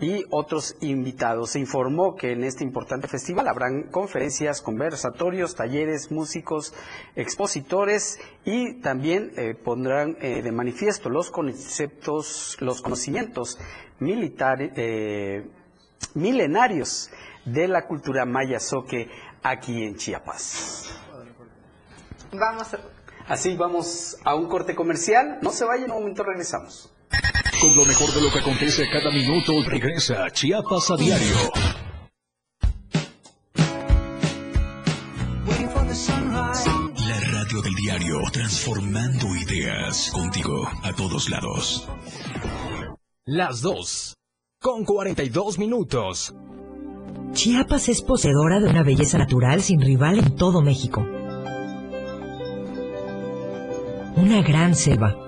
y otros invitados se informó que en este importante festival habrán conferencias, conversatorios, talleres, músicos, expositores y también eh, pondrán eh, de manifiesto los conceptos, los conocimientos militares, eh, milenarios de la cultura maya soque aquí en Chiapas. Vamos. Así vamos a un corte comercial. No se vayan, en un momento regresamos. Con lo mejor de lo que acontece cada minuto, regresa Chiapas a diario. La radio del diario, transformando ideas contigo a todos lados. Las dos, con 42 minutos. Chiapas es poseedora de una belleza natural sin rival en todo México. Una gran selva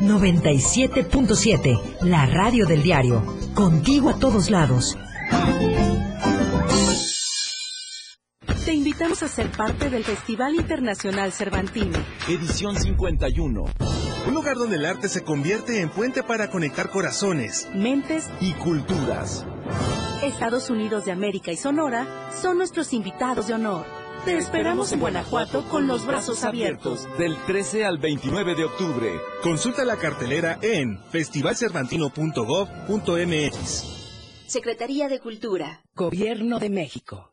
97.7, la radio del diario. Contigo a todos lados. Te invitamos a ser parte del Festival Internacional Cervantino. Edición 51. Un lugar donde el arte se convierte en puente para conectar corazones, mentes y culturas. Estados Unidos de América y Sonora son nuestros invitados de honor. Te esperamos en Guanajuato con los brazos abiertos. Del 13 al 29 de octubre. Consulta la cartelera en festivalcervantino.gov.mx. Secretaría de Cultura. Gobierno de México.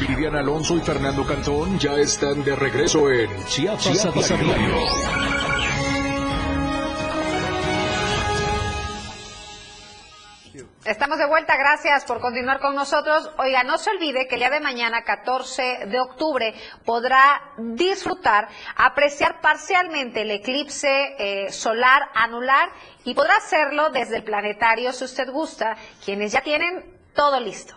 Vivian Alonso y Fernando Cantón ya están de regreso en Chiapas, a diario. Estamos de vuelta, gracias por continuar con nosotros. Oiga, no se olvide que el día de mañana, 14 de octubre, podrá disfrutar, apreciar parcialmente el eclipse eh, solar anular y podrá hacerlo desde el planetario si usted gusta, quienes ya tienen todo listo.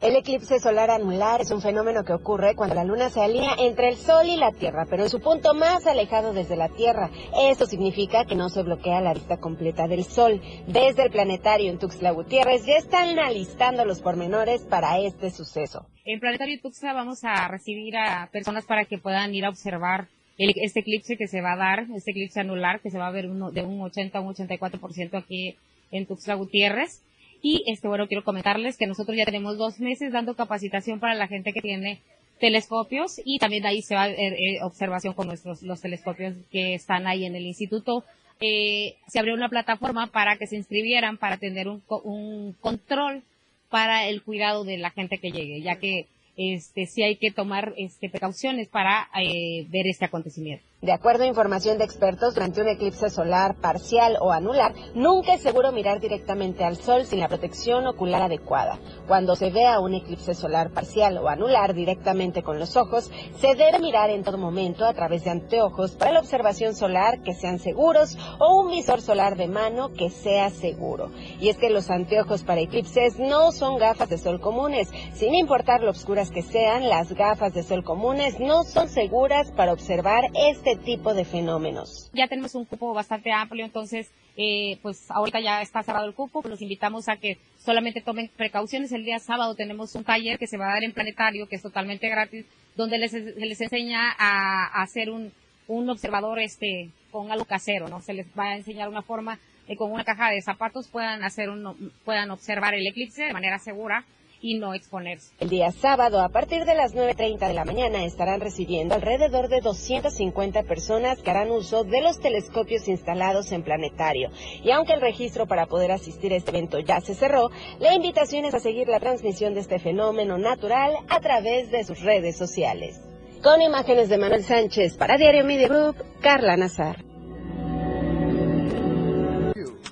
El eclipse solar anular es un fenómeno que ocurre cuando la luna se alinea entre el sol y la tierra, pero en su punto más alejado desde la tierra. Esto significa que no se bloquea la vista completa del sol. Desde el planetario en Tuxtla Gutiérrez ya están alistando los pormenores para este suceso. En Planetario Tuxtla vamos a recibir a personas para que puedan ir a observar este eclipse que se va a dar, este eclipse anular que se va a ver uno, de un 80 a un 84% aquí en Tuxtla Gutiérrez. Y este, bueno, quiero comentarles que nosotros ya tenemos dos meses dando capacitación para la gente que tiene telescopios y también ahí se va ver eh, observación con nuestros los telescopios que están ahí en el instituto. Eh, se abrió una plataforma para que se inscribieran para tener un, un control para el cuidado de la gente que llegue, ya que este sí hay que tomar este precauciones para eh, ver este acontecimiento. De acuerdo a información de expertos, durante un eclipse solar parcial o anular, nunca es seguro mirar directamente al sol sin la protección ocular adecuada. Cuando se vea un eclipse solar parcial o anular directamente con los ojos, se debe mirar en todo momento a través de anteojos para la observación solar que sean seguros o un visor solar de mano que sea seguro. Y es que los anteojos para eclipses no son gafas de sol comunes. Sin importar lo oscuras que sean, las gafas de sol comunes no son seguras para observar este este tipo de fenómenos. Ya tenemos un cupo bastante amplio, entonces, eh, pues ahorita ya está cerrado el cupo, los invitamos a que solamente tomen precauciones. El día sábado tenemos un taller que se va a dar en Planetario, que es totalmente gratis, donde les, les enseña a, hacer un, un observador este con algo casero, ¿no? Se les va a enseñar una forma de con una caja de zapatos puedan hacer un, puedan observar el eclipse de manera segura y no exponerse. El día sábado, a partir de las 9.30 de la mañana, estarán recibiendo alrededor de 250 personas que harán uso de los telescopios instalados en planetario. Y aunque el registro para poder asistir a este evento ya se cerró, la invitación es a seguir la transmisión de este fenómeno natural a través de sus redes sociales. Con imágenes de Manuel Sánchez para Diario Media Group, Carla Nazar.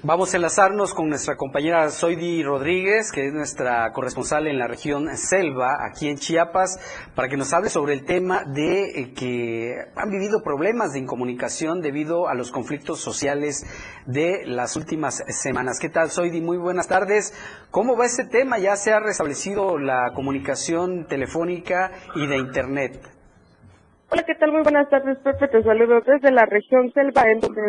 Vamos a enlazarnos con nuestra compañera Zoidi Rodríguez, que es nuestra corresponsal en la región Selva, aquí en Chiapas, para que nos hable sobre el tema de eh, que han vivido problemas de incomunicación debido a los conflictos sociales de las últimas semanas. ¿Qué tal, Zoidi? Muy buenas tardes. ¿Cómo va ese tema? ¿Ya se ha restablecido la comunicación telefónica y de Internet? Hola, ¿qué tal? Muy buenas tardes, Pepe. Te saludo desde la región Selva, en donde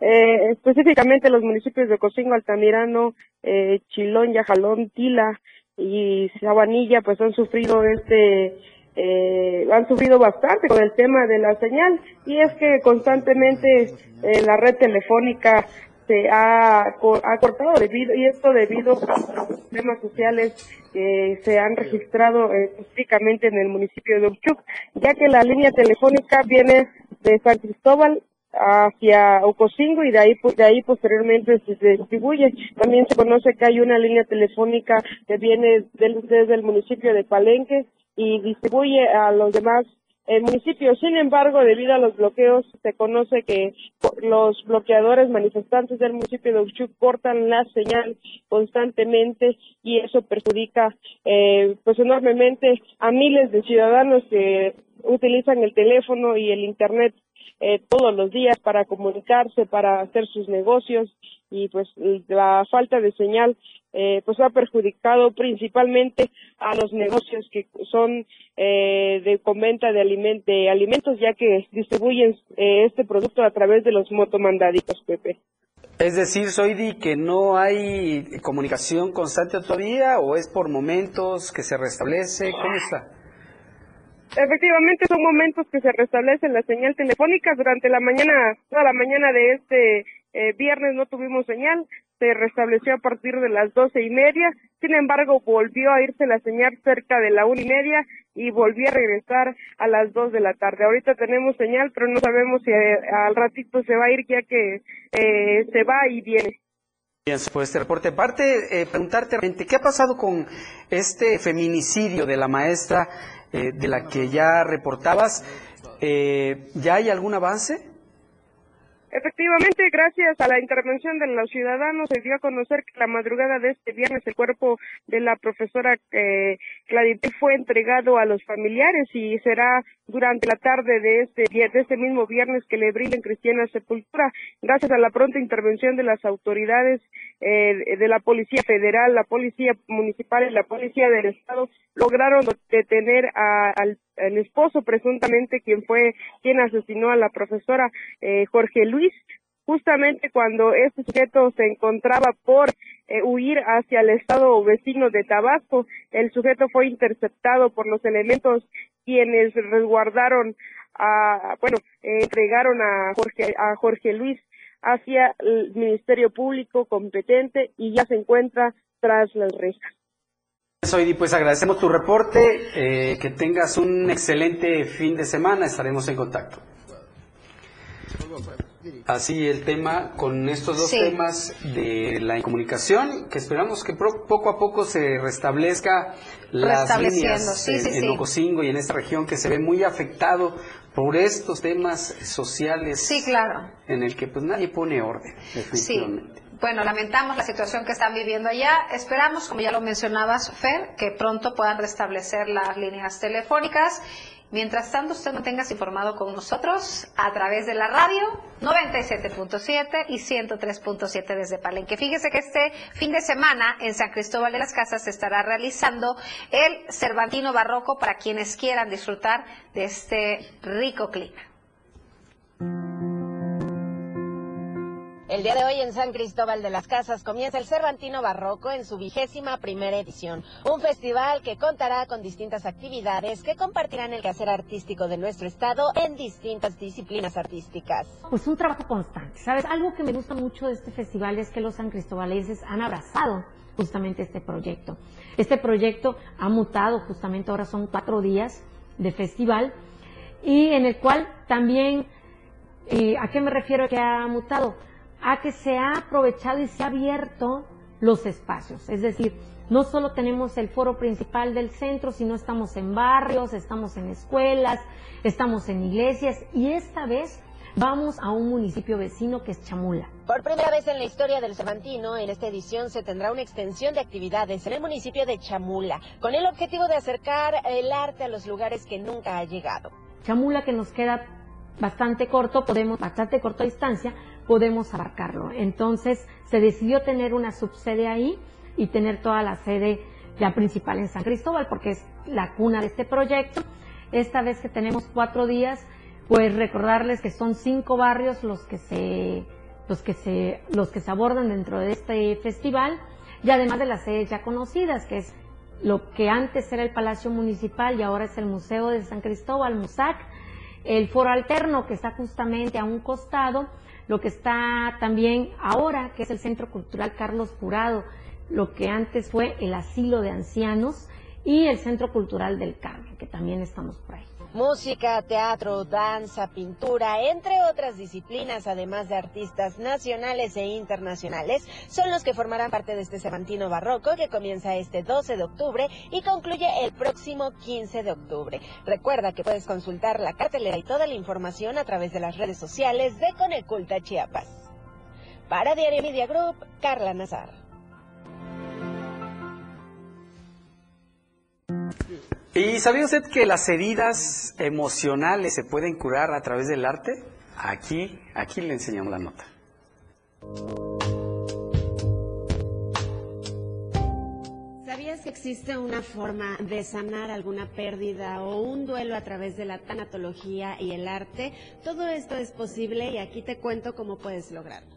eh, específicamente los municipios de Cocingo, Altamirano, eh, Chilón, Yajalón, Tila y Sabanilla, pues han sufrido este eh, han sufrido bastante con el tema de la señal. Y es que constantemente eh, la red telefónica se ha, ha cortado debido y esto debido a los problemas sociales que se han registrado específicamente en el municipio de Uchuk, ya que la línea telefónica viene de San Cristóbal hacia Ocosingo y de ahí de ahí posteriormente se distribuye. También se conoce que hay una línea telefónica que viene desde el municipio de Palenque y distribuye a los demás eh, municipios. Sin embargo, debido a los bloqueos, se conoce que los bloqueadores manifestantes del municipio de Uchuc cortan la señal constantemente y eso perjudica eh, pues enormemente a miles de ciudadanos que utilizan el teléfono y el internet eh, todos los días para comunicarse, para hacer sus negocios y pues la falta de señal eh, pues ha perjudicado principalmente a los negocios que son eh, de comenta de, de alimentos ya que distribuyen eh, este producto a través de los motomandaditos, Pepe. Es decir, Soidi, que no hay comunicación constante todavía o es por momentos que se restablece, ¿cómo está? Efectivamente son momentos que se restablece la señal telefónica. Durante la mañana, toda la mañana de este eh, viernes no tuvimos señal, se restableció a partir de las doce y media. Sin embargo, volvió a irse la señal cerca de la una y media y volvió a regresar a las dos de la tarde. Ahorita tenemos señal, pero no sabemos si eh, al ratito se va a ir ya que eh, se va y viene. Bien, pues este reporte. Aparte, eh, preguntarte, ¿qué ha pasado con este feminicidio de la maestra eh, de la que ya reportabas, eh, ¿ya hay algún avance? Efectivamente, gracias a la intervención de los ciudadanos, se dio a conocer que la madrugada de este viernes el cuerpo de la profesora eh, fue entregado a los familiares y será durante la tarde de este, de este mismo viernes que le brinden cristiana sepultura. Gracias a la pronta intervención de las autoridades eh, de la Policía Federal, la Policía Municipal y la Policía del Estado, lograron detener al el esposo presuntamente quien fue quien asesinó a la profesora eh, Jorge Luis justamente cuando este sujeto se encontraba por eh, huir hacia el estado vecino de Tabasco. El sujeto fue interceptado por los elementos quienes resguardaron a bueno entregaron a Jorge a Jorge Luis hacia el Ministerio Público competente y ya se encuentra tras las rejas. Soy, pues agradecemos tu reporte, eh, que tengas un excelente fin de semana, estaremos en contacto. Así el tema con estos dos Sí. temas de la incomunicación, que esperamos que pro- poco a poco se restablezca las líneas sí, en, sí, en. Ocosingo y en esta región que se ve muy afectado por estos temas sociales Sí, claro. en el que pues nadie pone orden, Sí. Bueno, lamentamos la situación que están viviendo allá. Esperamos, como ya lo mencionabas, Fer, que pronto puedan restablecer las líneas telefónicas. Mientras tanto, usted manténgase informado con nosotros a través de la radio 97.7 y 103.7 desde Palenque. Fíjese que este fin de semana en San Cristóbal de las Casas se estará realizando el Cervantino Barroco para quienes quieran disfrutar de este rico clima. El día de hoy en San Cristóbal de las Casas comienza el Cervantino Barroco en su vigésima primera edición, un festival que contará con distintas actividades que compartirán el quehacer artístico de nuestro estado en distintas disciplinas artísticas. Pues un trabajo constante, ¿sabes? Algo que me gusta mucho de este festival es que los san cristobalenses han abrazado justamente este proyecto. Este proyecto ha mutado justamente, ahora son cuatro días de festival y en el cual también, eh, ¿a qué me refiero que ha mutado? A que se ha aprovechado y se ha abierto los espacios, es decir, no solo tenemos el foro principal del centro, sino estamos en barrios, estamos en escuelas, estamos en iglesias y esta vez vamos a un municipio vecino que es Chamula. Por primera vez en la historia del Cervantino, en esta edición se tendrá una extensión de actividades en el municipio de Chamula, con el objetivo de acercar el arte a los lugares que nunca ha llegado. Chamula que nos queda bastante corto, podemos, bastante corta distancia, podemos abarcarlo. Entonces se decidió tener una subsede ahí y tener toda la sede ya principal en San Cristóbal, porque es la cuna de este proyecto. Esta vez que tenemos cuatro días, pues recordarles que son cinco barrios los que se, los que se, los que se abordan dentro de este festival, y además de las sedes ya conocidas, que es lo que antes era el Palacio Municipal y ahora es el Museo de San Cristóbal, MUSAC, el foro alterno que está justamente a un costado, lo que está también ahora, que es el Centro Cultural Carlos Jurado, lo que antes fue el Asilo de Ancianos y el Centro Cultural del Carmen, que también estamos por ahí. Música, teatro, danza, pintura, entre otras disciplinas, además de artistas nacionales e internacionales, son los que formarán parte de este Cervantino Barroco que comienza este 12 de octubre y concluye el próximo 15 de octubre. Recuerda que puedes consultar la cartelera y toda la información a través de las redes sociales de Coneculta Chiapas. Para Diario Media Group, Carla Nazar. ¿Y sabía usted que las heridas emocionales se pueden curar a través del arte? Aquí, aquí le enseñamos la nota. ¿Sabías que existe una forma de sanar alguna pérdida o un duelo a través de la tanatología y el arte? Todo esto es posible y aquí te cuento cómo puedes lograrlo.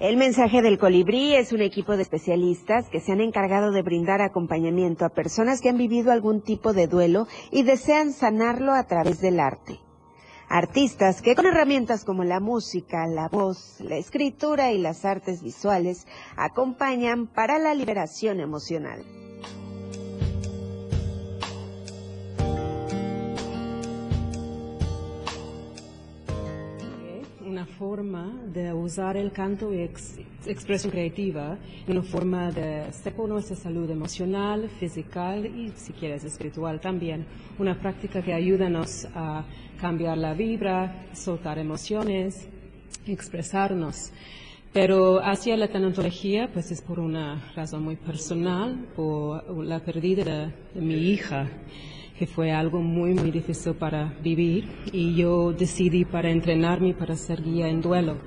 El mensaje del colibrí es un equipo de especialistas que se han encargado de brindar acompañamiento a personas que han vivido algún tipo de duelo y desean sanarlo a través del arte. Artistas que con herramientas como la música, la voz, la escritura y las artes visuales acompañan para la liberación emocional. Una forma de usar el canto y ex- expresión creativa, una forma de por nuestra salud emocional, física y, si quieres, espiritual también. Una práctica que ayuda a nos a cambiar la vibra, soltar emociones, expresarnos. Pero hacia la tanatología, pues es por una razón muy personal, por la pérdida de, de mi hija que fue algo muy, muy difícil para vivir y yo decidí para entrenarme para ser guía en duelo.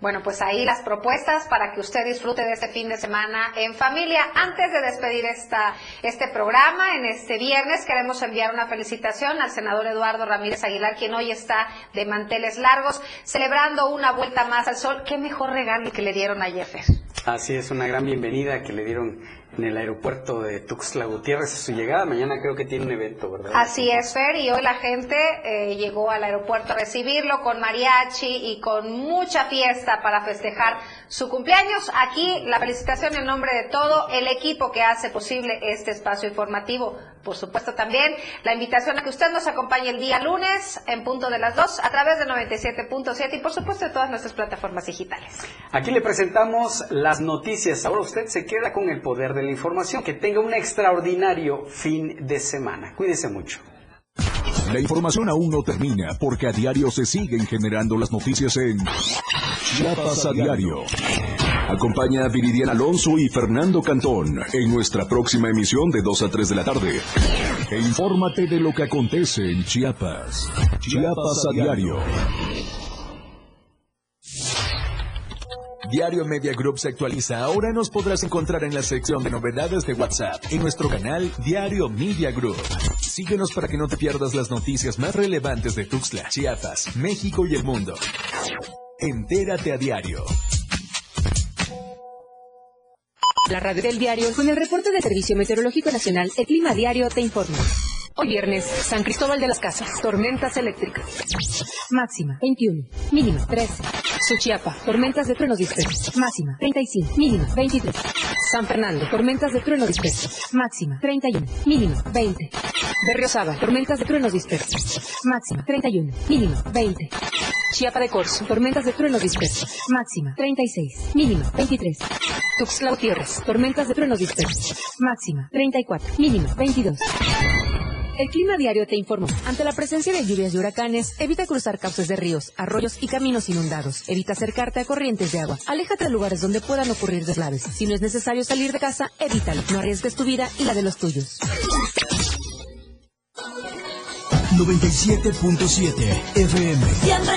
Bueno, pues ahí las propuestas para que usted disfrute de este fin de semana en familia. Antes de despedir esta, este programa, en este viernes, queremos enviar una felicitación al senador Eduardo Ramírez Aguilar, quien hoy está de manteles largos, celebrando una vuelta más al sol. Qué mejor regalo que le dieron ayer, Fer. Así es, una gran bienvenida que le dieron en el aeropuerto de Tuxtla Gutiérrez a su llegada. Mañana creo que tiene un evento, ¿verdad? Así es, Fer, y hoy la gente eh, llegó al aeropuerto a recibirlo con mariachi y con mucha fiesta para festejar su cumpleaños. Aquí la felicitación en nombre de todo el equipo que hace posible este espacio informativo. Por supuesto también la invitación a que usted nos acompañe el día lunes en punto de las 2 a través de 97.7 y por supuesto de todas nuestras plataformas digitales. Aquí le presentamos las noticias. Ahora usted se queda con el poder de la información. Que tenga un extraordinario fin de semana. Cuídese mucho. La información aún no termina porque a diario se siguen generando las noticias en Chiapas a diario. Acompaña a Viridiana Alonso y Fernando Cantón en nuestra próxima emisión de 2 a 3 de la tarde. E infórmate de lo que acontece en Chiapas. Chiapas a diario. Diario Media Group se actualiza. Ahora nos podrás encontrar en la sección de novedades de WhatsApp en nuestro canal Diario Media Group. Síguenos para que no te pierdas las noticias más relevantes de Tuxtla, Chiapas, México y el mundo. Entérate a diario. La radio del diario con el reporte del Servicio Meteorológico Nacional, el Clima Diario te informa. Hoy viernes, San Cristóbal de las Casas, tormentas eléctricas. Máxima, 21. Mínima, 13. Suchiapa, tormentas de truenos dispersos. Máxima, 35. Mínima, 23. San Fernando, tormentas de truenos dispersos. Máxima, 31. Mínima, 20. Berriosaba, tormentas de truenos dispersos. Máxima, 31. Mínima, 20. Chiapa de Corzo, tormentas de truenos dispersos. Máxima, 36. Mínima, 23. Tuxtla Gutiérrez, tormentas de truenos dispersos. Máxima, 34. Mínima, 22. El clima diario te informó. Ante la presencia de lluvias y huracanes, evita cruzar cauces de ríos, arroyos y caminos inundados. Evita acercarte a corrientes de agua. Aléjate de lugares donde puedan ocurrir deslaves. Si no es necesario salir de casa, evítalo. No arriesgues tu vida y la de los tuyos. 97.7 FM. Siempre